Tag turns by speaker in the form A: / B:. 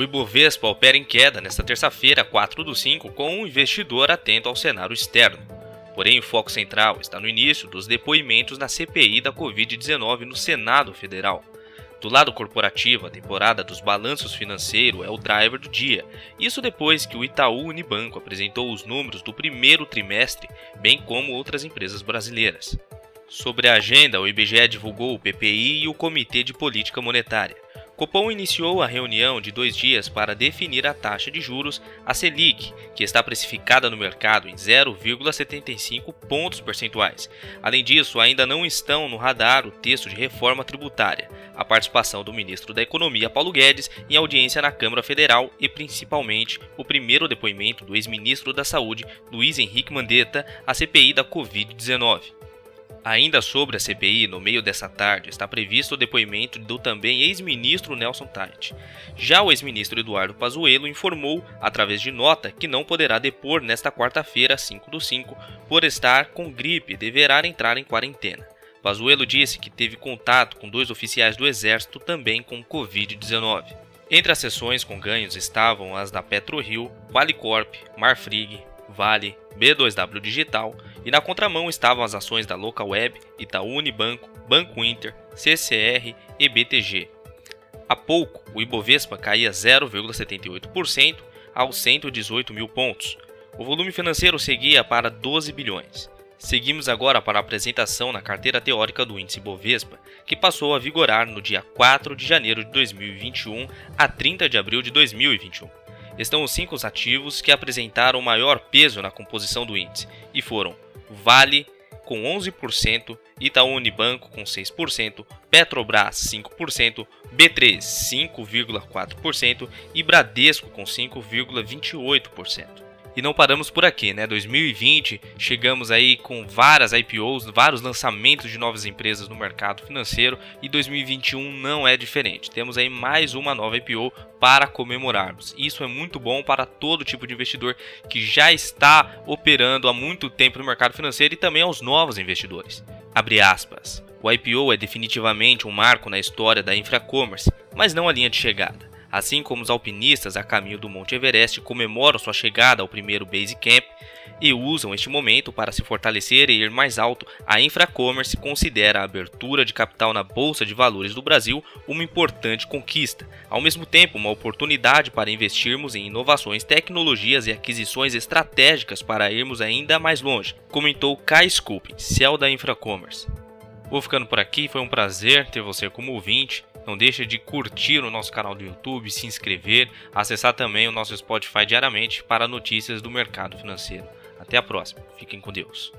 A: O Ibovespa opera em queda nesta terça-feira, 4 do 5, com um investidor atento ao cenário externo. Porém, o foco central está no início dos depoimentos na CPI da Covid-19 no Senado Federal. Do lado corporativo, a temporada dos balanços financeiros é o driver do dia. Isso depois que o Itaú Unibanco apresentou os números do primeiro trimestre, bem como outras empresas brasileiras. Sobre a agenda, o IBGE divulgou o PPI e o Comitê de Política Monetária. Copom iniciou a reunião de dois dias para definir a taxa de juros, a Selic, que está precificada no mercado em 0,75 pontos percentuais. Além disso, ainda não estão no radar o texto de reforma tributária, a participação do ministro da Economia Paulo Guedes em audiência na Câmara Federal e principalmente o primeiro depoimento do ex-ministro da Saúde, Luiz Henrique Mandetta, à CPI da Covid-19. Ainda sobre a CPI, no meio dessa tarde, está previsto o depoimento do também ex-ministro Nelson Tait. Já o ex-ministro Eduardo Pazuello informou, através de nota, que não poderá depor nesta quarta-feira, 5 do 5, por estar com gripe e deverá entrar em quarentena. Pazuello disse que teve contato com dois oficiais do Exército também com Covid-19. Entre as sessões com ganhos estavam as da PetroRio, Qualicorp, Marfrig, Vale, B2W Digital e na contramão estavam as ações da Localweb, Itaú Unibanco, Banco Inter, CCR e BTG. Há pouco, o Ibovespa caía 0,78% aos 118 mil pontos. O volume financeiro seguia para 12 bilhões. Seguimos agora para a apresentação na carteira teórica do índice Bovespa, que passou a vigorar no dia 4 de janeiro de 2021 a 30 de abril de 2021 estão os cinco ativos que apresentaram maior peso na composição do índice, e foram Vale com 11%, Itaú Unibanco com 6%, Petrobras 5%, B3 5,4% e Bradesco com 5,28%. E não paramos por aqui, né? 2020 chegamos aí com várias IPOs, vários lançamentos de novas empresas no mercado financeiro e 2021 não é diferente. Temos aí mais uma nova IPO para comemorarmos. Isso é muito bom para todo tipo de investidor que já está operando há muito tempo no mercado financeiro e também aos novos investidores. Abre aspas. O IPO é definitivamente um marco na história da Infracommerce, mas não a linha de chegada. Assim como os alpinistas a caminho do Monte Everest comemoram sua chegada ao primeiro Base Camp e usam este momento para se fortalecer e ir mais alto, a Infracommerce considera a abertura de capital na Bolsa de Valores do Brasil uma importante conquista, ao mesmo tempo uma oportunidade para investirmos em inovações, tecnologias e aquisições estratégicas para irmos ainda mais longe, comentou Kai Scooping, céu da Infracommerce. Vou ficando por aqui, foi um prazer ter você como ouvinte. Não deixe de curtir o nosso canal do YouTube, se inscrever, acessar também o nosso Spotify diariamente para notícias do mercado financeiro. Até a próxima. Fiquem com Deus.